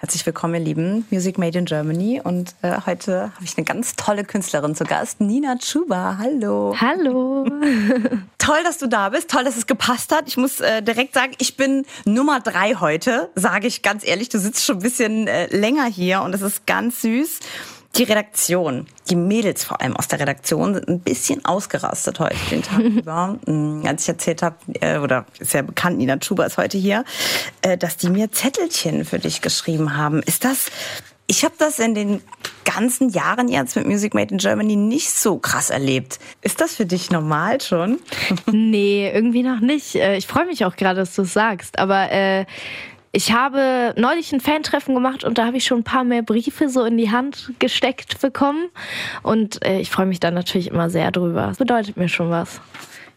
Herzlich willkommen, ihr Lieben. Music Made in Germany. Und äh, heute habe ich eine ganz tolle Künstlerin zu Gast, Nina Chuba. Hallo. Hallo. Toll, dass du da bist. Toll, dass es gepasst hat. Ich muss äh, direkt sagen, ich bin Nummer drei heute, sage ich ganz ehrlich. Du sitzt schon ein bisschen äh, länger hier und es ist ganz süß. Die Redaktion, die Mädels vor allem aus der Redaktion sind ein bisschen ausgerastet heute den Tag über. Mm, als ich erzählt habe, äh, oder ist ja bekannt, Nina Schuber ist heute hier, äh, dass die mir Zettelchen für dich geschrieben haben. Ist das, ich habe das in den ganzen Jahren jetzt mit Music Made in Germany nicht so krass erlebt. Ist das für dich normal schon? nee, irgendwie noch nicht. Äh, ich freue mich auch gerade, dass du es sagst. Aber äh, ich habe neulich ein Fantreffen gemacht und da habe ich schon ein paar mehr Briefe so in die Hand gesteckt bekommen. Und äh, ich freue mich dann natürlich immer sehr drüber. Das bedeutet mir schon was.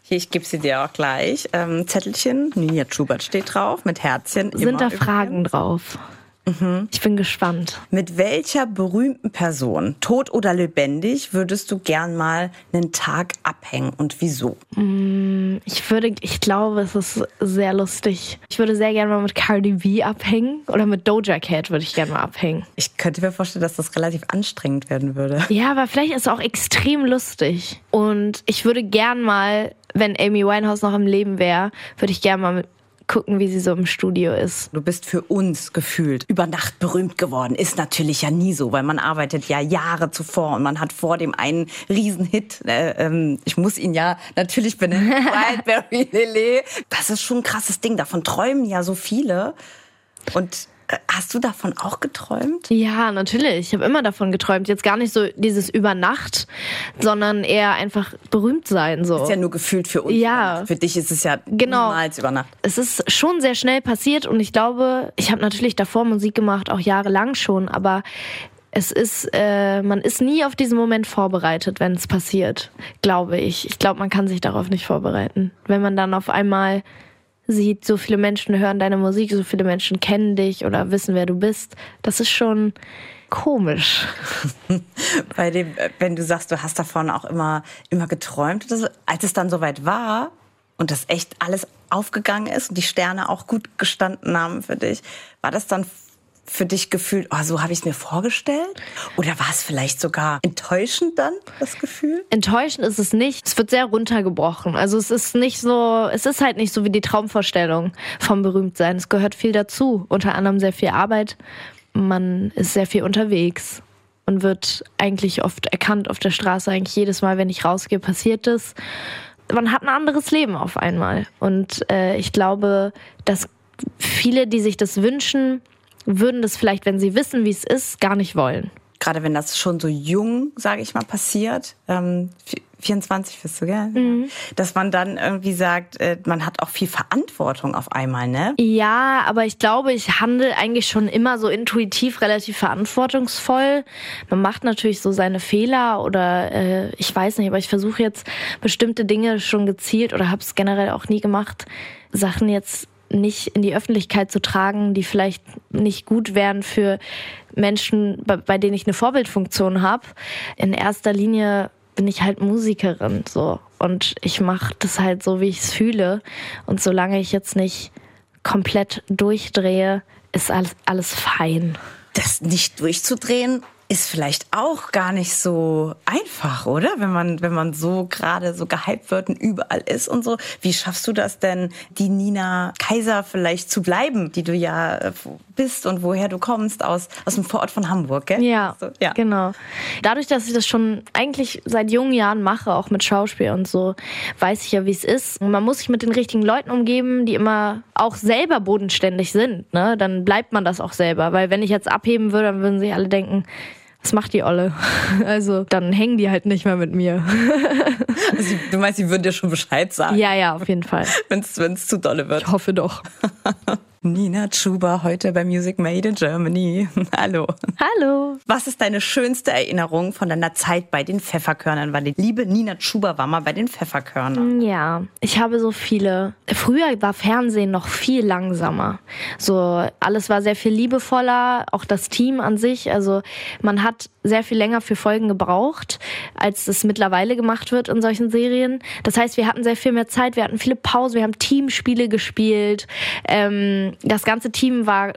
Hier, ich gebe sie dir auch gleich. Ähm, Zettelchen, Nina Schubert steht drauf, mit Herzchen. Sind da Fragen drauf? Mhm. Ich bin gespannt. Mit welcher berühmten Person, tot oder lebendig, würdest du gern mal einen Tag abhängen und wieso? Mm, ich würde, ich glaube, es ist sehr lustig. Ich würde sehr gerne mal mit Cardi B abhängen oder mit Doja Cat würde ich gerne mal abhängen. Ich könnte mir vorstellen, dass das relativ anstrengend werden würde. Ja, aber vielleicht ist es auch extrem lustig. Und ich würde gern mal, wenn Amy Winehouse noch im Leben wäre, würde ich gern mal mit gucken, wie sie so im Studio ist. Du bist für uns gefühlt über Nacht berühmt geworden. Ist natürlich ja nie so, weil man arbeitet ja Jahre zuvor und man hat vor dem einen Riesenhit. Äh, ähm, ich muss ihn ja natürlich benennen. Wildberry Lele. Das ist schon ein krasses Ding. Davon träumen ja so viele. Und Hast du davon auch geträumt? Ja, natürlich. Ich habe immer davon geträumt. Jetzt gar nicht so dieses Übernacht, sondern eher einfach berühmt sein. So. Ist ja nur gefühlt für uns. Ja. Für dich ist es ja genau. niemals Übernacht. Es ist schon sehr schnell passiert und ich glaube, ich habe natürlich davor Musik gemacht, auch jahrelang schon, aber es ist, äh, man ist nie auf diesen Moment vorbereitet, wenn es passiert, glaube ich. Ich glaube, man kann sich darauf nicht vorbereiten. Wenn man dann auf einmal sieht, so viele Menschen hören deine Musik, so viele Menschen kennen dich oder wissen, wer du bist. Das ist schon komisch. Bei dem, wenn du sagst, du hast davon auch immer, immer geträumt, als es dann soweit war und das echt alles aufgegangen ist und die Sterne auch gut gestanden haben für dich, war das dann für dich gefühlt, oh, so habe ich es mir vorgestellt? Oder war es vielleicht sogar enttäuschend dann, das Gefühl? Enttäuschend ist es nicht. Es wird sehr runtergebrochen. Also es ist nicht so, es ist halt nicht so wie die Traumvorstellung vom Berühmtsein. Es gehört viel dazu. Unter anderem sehr viel Arbeit. Man ist sehr viel unterwegs und wird eigentlich oft erkannt auf der Straße. Eigentlich jedes Mal, wenn ich rausgehe, passiert es. Man hat ein anderes Leben auf einmal. Und äh, ich glaube, dass viele, die sich das wünschen, würden das vielleicht, wenn sie wissen, wie es ist, gar nicht wollen. Gerade wenn das schon so jung, sage ich mal, passiert, ähm, 24 bist du, gell? Mhm. Dass man dann irgendwie sagt, äh, man hat auch viel Verantwortung auf einmal, ne? Ja, aber ich glaube, ich handle eigentlich schon immer so intuitiv relativ verantwortungsvoll. Man macht natürlich so seine Fehler oder äh, ich weiß nicht, aber ich versuche jetzt bestimmte Dinge schon gezielt oder habe es generell auch nie gemacht, Sachen jetzt nicht in die Öffentlichkeit zu tragen, die vielleicht nicht gut wären für Menschen, bei, denen ich eine Vorbildfunktion habe. In erster Linie bin ich halt Musikerin so und ich mache das halt so, wie ich es fühle. Und solange ich jetzt nicht komplett durchdrehe, ist alles, alles fein. Das nicht durchzudrehen ist vielleicht auch gar nicht so einfach, oder? Wenn man, wenn man so gerade so gehypt wird und überall ist und so. Wie schaffst du das denn, die Nina Kaiser vielleicht zu bleiben, die du ja äh, bist und woher du kommst, aus, aus dem Vorort von Hamburg, gell? Ja, so, ja, genau. Dadurch, dass ich das schon eigentlich seit jungen Jahren mache, auch mit Schauspiel und so, weiß ich ja, wie es ist. Und man muss sich mit den richtigen Leuten umgeben, die immer auch selber bodenständig sind. Ne? Dann bleibt man das auch selber. Weil wenn ich jetzt abheben würde, dann würden sich alle denken, was macht die Olle? Also dann hängen die halt nicht mehr mit mir. Also, du meinst, sie würden dir schon Bescheid sagen? Ja, ja, auf jeden Fall. Wenn es zu dolle wird. Ich hoffe doch. Nina Chuba heute bei Music Made in Germany. Hallo. Hallo. Was ist deine schönste Erinnerung von deiner Zeit bei den Pfefferkörnern? Weil die liebe Nina Chuba war mal bei den Pfefferkörnern. Ja, ich habe so viele. Früher war Fernsehen noch viel langsamer. So alles war sehr viel liebevoller, auch das Team an sich. Also man hat sehr viel länger für Folgen gebraucht, als es mittlerweile gemacht wird in solchen Serien. Das heißt, wir hatten sehr viel mehr Zeit, wir hatten viele Pausen, wir haben Teamspiele gespielt. Ähm, das ganze Team war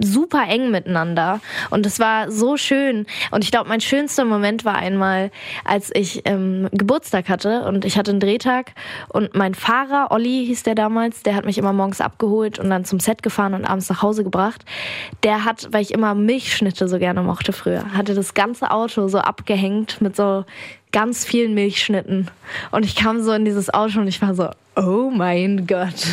super eng miteinander. Und es war so schön. Und ich glaube, mein schönster Moment war einmal, als ich ähm, Geburtstag hatte und ich hatte einen Drehtag und mein Fahrer, Olli hieß der damals, der hat mich immer morgens abgeholt und dann zum Set gefahren und abends nach Hause gebracht. Der hat, weil ich immer Milchschnitte so gerne mochte früher, hatte das ganze Auto so abgehängt mit so ganz vielen Milchschnitten. Und ich kam so in dieses Auto und ich war so, oh mein Gott.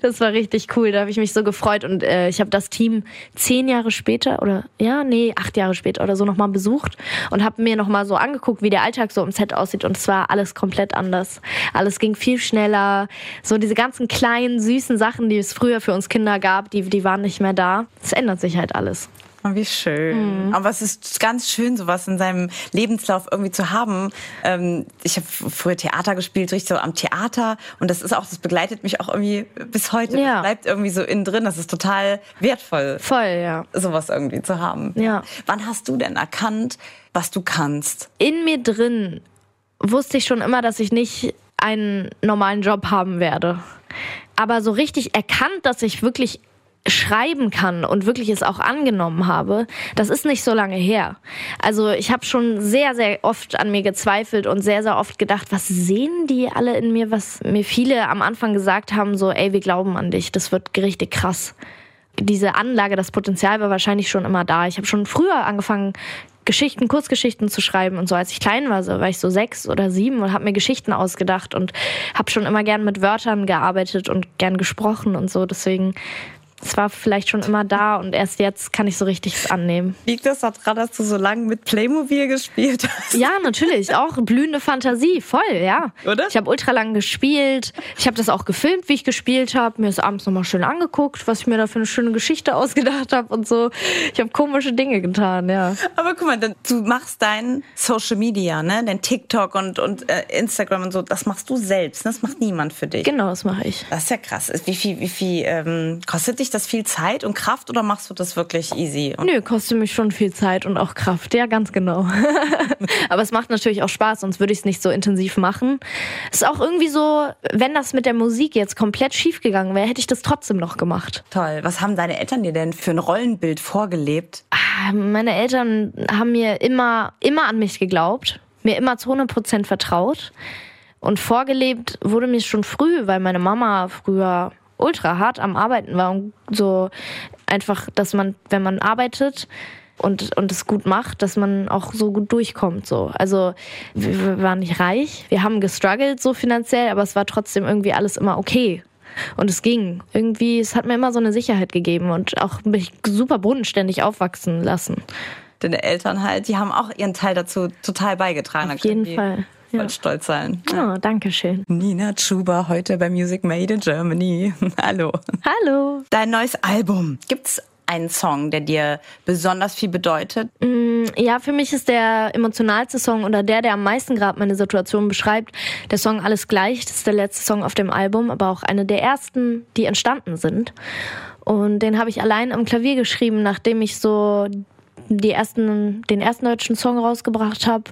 Das war richtig cool. Da habe ich mich so gefreut. Und äh, ich habe das Team zehn Jahre später oder ja, nee, acht Jahre später oder so nochmal besucht und habe mir nochmal so angeguckt, wie der Alltag so im Set aussieht. Und es war alles komplett anders. Alles ging viel schneller. So diese ganzen kleinen, süßen Sachen, die es früher für uns Kinder gab, die, die waren nicht mehr da. Es ändert sich halt alles. Oh, wie schön. Mhm. Aber es ist ganz schön, sowas in seinem Lebenslauf irgendwie zu haben. Ähm, ich habe früher Theater gespielt, richtig so am Theater. Und das ist auch, das begleitet mich auch irgendwie bis heute. Ja. Das bleibt irgendwie so innen drin. Das ist total wertvoll. Voll, ja. Sowas irgendwie zu haben. Ja. Wann hast du denn erkannt, was du kannst? In mir drin wusste ich schon immer, dass ich nicht einen normalen Job haben werde. Aber so richtig erkannt, dass ich wirklich schreiben kann und wirklich es auch angenommen habe, das ist nicht so lange her. Also ich habe schon sehr, sehr oft an mir gezweifelt und sehr, sehr oft gedacht, was sehen die alle in mir, was mir viele am Anfang gesagt haben, so, ey, wir glauben an dich, das wird richtig krass. Diese Anlage, das Potenzial war wahrscheinlich schon immer da. Ich habe schon früher angefangen, Geschichten, Kurzgeschichten zu schreiben und so. Als ich klein war, so war ich so sechs oder sieben und habe mir Geschichten ausgedacht und habe schon immer gern mit Wörtern gearbeitet und gern gesprochen und so. Deswegen es war vielleicht schon immer da und erst jetzt kann ich so richtig es annehmen. Liegt das daran, dass du so lange mit Playmobil gespielt hast? Ja, natürlich. Auch blühende Fantasie. Voll, ja. Oder? Ich habe ultra lang gespielt. Ich habe das auch gefilmt, wie ich gespielt habe. Mir ist abends nochmal schön angeguckt, was ich mir da für eine schöne Geschichte ausgedacht habe und so. Ich habe komische Dinge getan, ja. Aber guck mal, du machst dein Social Media, ne? Dein TikTok und, und äh, Instagram und so. Das machst du selbst. Ne? Das macht niemand für dich. Genau, das mache ich. Das ist ja krass. Wie viel, wie viel ähm, kostet dich dich das viel Zeit und Kraft oder machst du das wirklich easy? Nö, kostet mich schon viel Zeit und auch Kraft. Ja, ganz genau. Aber es macht natürlich auch Spaß, sonst würde ich es nicht so intensiv machen. Es ist auch irgendwie so, wenn das mit der Musik jetzt komplett schief gegangen wäre, hätte ich das trotzdem noch gemacht. Toll. Was haben deine Eltern dir denn für ein Rollenbild vorgelebt? Ah, meine Eltern haben mir immer, immer an mich geglaubt, mir immer zu 100 Prozent vertraut. Und vorgelebt wurde mir schon früh, weil meine Mama früher ultra hart am Arbeiten war und so einfach, dass man, wenn man arbeitet, und, und es gut macht, dass man auch so gut durchkommt. So. Also wir, wir waren nicht reich, wir haben gestruggelt so finanziell, aber es war trotzdem irgendwie alles immer okay. Und es ging. Irgendwie, es hat mir immer so eine Sicherheit gegeben und auch mich super bodenständig aufwachsen lassen. Deine Eltern halt, die haben auch ihren Teil dazu total beigetragen. Auf jeden Fall ja. voll stolz sein. Ja. Oh, danke schön. Nina Chuba heute bei Music Made in Germany. Hallo. Hallo. Dein neues Album. Gibt's einen Song, der dir besonders viel bedeutet? Mm, ja, für mich ist der emotionalste Song oder der, der am meisten gerade meine Situation beschreibt, der Song Alles gleich. Das ist der letzte Song auf dem Album, aber auch einer der ersten, die entstanden sind. Und den habe ich allein am Klavier geschrieben, nachdem ich so die ersten, den ersten deutschen Song rausgebracht habe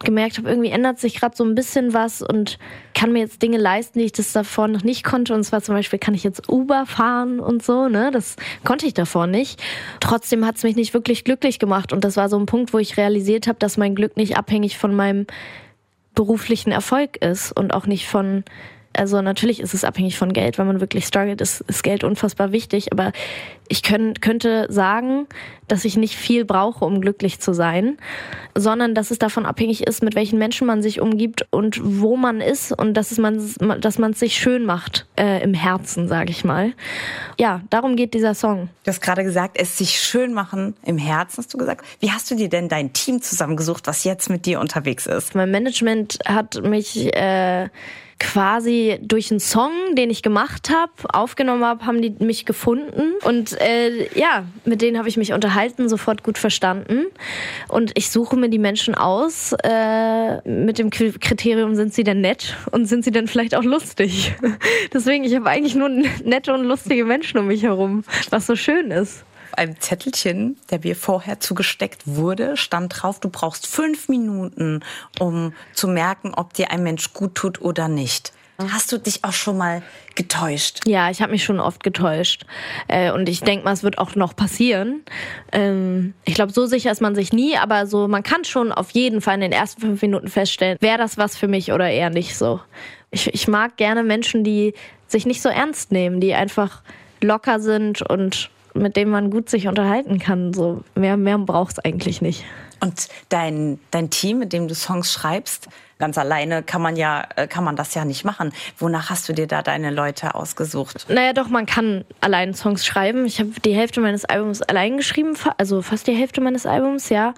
gemerkt habe, irgendwie ändert sich gerade so ein bisschen was und kann mir jetzt Dinge leisten, die ich das davor noch nicht konnte. Und zwar zum Beispiel kann ich jetzt Uber fahren und so, ne? Das konnte ich davor nicht. Trotzdem hat es mich nicht wirklich glücklich gemacht. Und das war so ein Punkt, wo ich realisiert habe, dass mein Glück nicht abhängig von meinem beruflichen Erfolg ist und auch nicht von also natürlich ist es abhängig von Geld, wenn man wirklich struggelt, ist, ist Geld unfassbar wichtig. Aber ich können, könnte sagen, dass ich nicht viel brauche, um glücklich zu sein, sondern dass es davon abhängig ist, mit welchen Menschen man sich umgibt und wo man ist und dass es man, dass man es sich schön macht äh, im Herzen, sage ich mal. Ja, darum geht dieser Song. Du hast gerade gesagt, es sich schön machen im Herzen, hast du gesagt. Wie hast du dir denn dein Team zusammengesucht, was jetzt mit dir unterwegs ist? Mein Management hat mich äh, quasi durch einen Song, den ich gemacht habe, aufgenommen habe, haben die mich gefunden. Und äh, ja, mit denen habe ich mich unterhalten, sofort gut verstanden. Und ich suche mir die Menschen aus äh, mit dem Kriterium, sind sie denn nett und sind sie denn vielleicht auch lustig? Deswegen, ich habe eigentlich nur nette und lustige Menschen um mich herum, was so schön ist einem Zettelchen, der mir vorher zugesteckt wurde, stand drauf, du brauchst fünf Minuten, um zu merken, ob dir ein Mensch gut tut oder nicht. Hast du dich auch schon mal getäuscht? Ja, ich habe mich schon oft getäuscht. Äh, und ich denke mal, es wird auch noch passieren. Ähm, ich glaube, so sicher ist man sich nie, aber so, man kann schon auf jeden Fall in den ersten fünf Minuten feststellen, wäre das was für mich oder eher nicht so. Ich, ich mag gerne Menschen, die sich nicht so ernst nehmen, die einfach locker sind und mit denen man gut sich unterhalten kann. So mehr, mehr braucht es eigentlich nicht. Und dein, dein Team, mit dem du Songs schreibst, ganz alleine kann man ja, äh, kann man das ja nicht machen. Wonach hast du dir da deine Leute ausgesucht? Naja, doch, man kann allein Songs schreiben. Ich habe die Hälfte meines Albums allein geschrieben, also fast die Hälfte meines Albums, ja.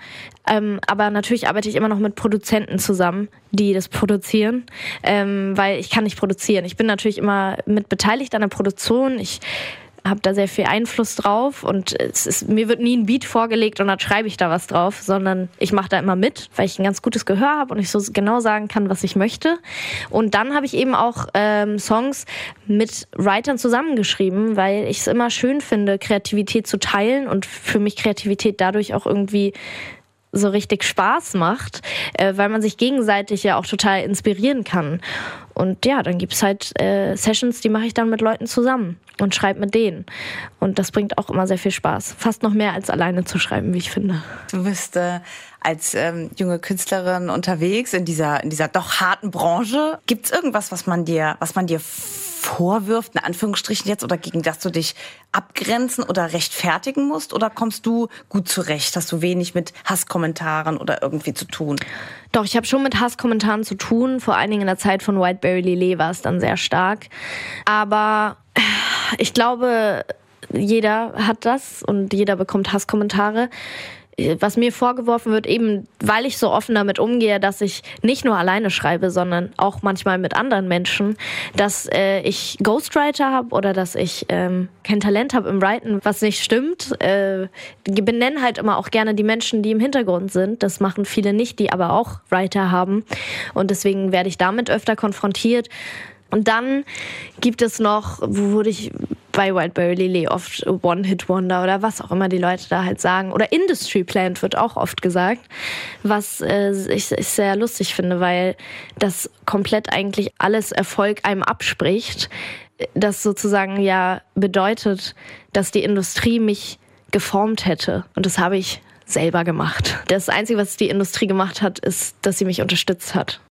Ähm, aber natürlich arbeite ich immer noch mit Produzenten zusammen, die das produzieren, ähm, weil ich kann nicht produzieren. Ich bin natürlich immer mit beteiligt an der Produktion. Ich habe da sehr viel Einfluss drauf und es ist, mir wird nie ein Beat vorgelegt und dann schreibe ich da was drauf, sondern ich mache da immer mit, weil ich ein ganz gutes Gehör habe und ich so genau sagen kann, was ich möchte. Und dann habe ich eben auch ähm, Songs mit Writern zusammengeschrieben, weil ich es immer schön finde, Kreativität zu teilen und für mich Kreativität dadurch auch irgendwie so richtig Spaß macht, äh, weil man sich gegenseitig ja auch total inspirieren kann. Und ja, dann gibt's halt äh, Sessions, die mache ich dann mit Leuten zusammen und schreibe mit denen. Und das bringt auch immer sehr viel Spaß. Fast noch mehr als alleine zu schreiben, wie ich finde. Du bist äh, als ähm, junge Künstlerin unterwegs in dieser, in dieser doch harten Branche. Gibt's irgendwas, was man dir, was man dir vorwirft, in Anführungsstrichen jetzt, oder gegen das du dich abgrenzen oder rechtfertigen musst? Oder kommst du gut zurecht? Hast du wenig mit Hasskommentaren oder irgendwie zu tun? Doch, ich habe schon mit Hasskommentaren zu tun. Vor allen Dingen in der Zeit von Whiteberry Lillet war es dann sehr stark. Aber ich glaube, jeder hat das und jeder bekommt Hasskommentare was mir vorgeworfen wird, eben weil ich so offen damit umgehe, dass ich nicht nur alleine schreibe, sondern auch manchmal mit anderen Menschen, dass äh, ich Ghostwriter habe oder dass ich ähm, kein Talent habe im Writen, was nicht stimmt. Äh, benenne halt immer auch gerne die Menschen, die im Hintergrund sind. Das machen viele nicht, die aber auch Writer haben. Und deswegen werde ich damit öfter konfrontiert. Und dann gibt es noch, wo wurde ich bei Wildberry Lily oft One-Hit-Wonder oder was auch immer die Leute da halt sagen. Oder Industry Plant wird auch oft gesagt, was äh, ich, ich sehr lustig finde, weil das komplett eigentlich alles Erfolg einem abspricht. Das sozusagen ja bedeutet, dass die Industrie mich geformt hätte. Und das habe ich selber gemacht. Das Einzige, was die Industrie gemacht hat, ist, dass sie mich unterstützt hat.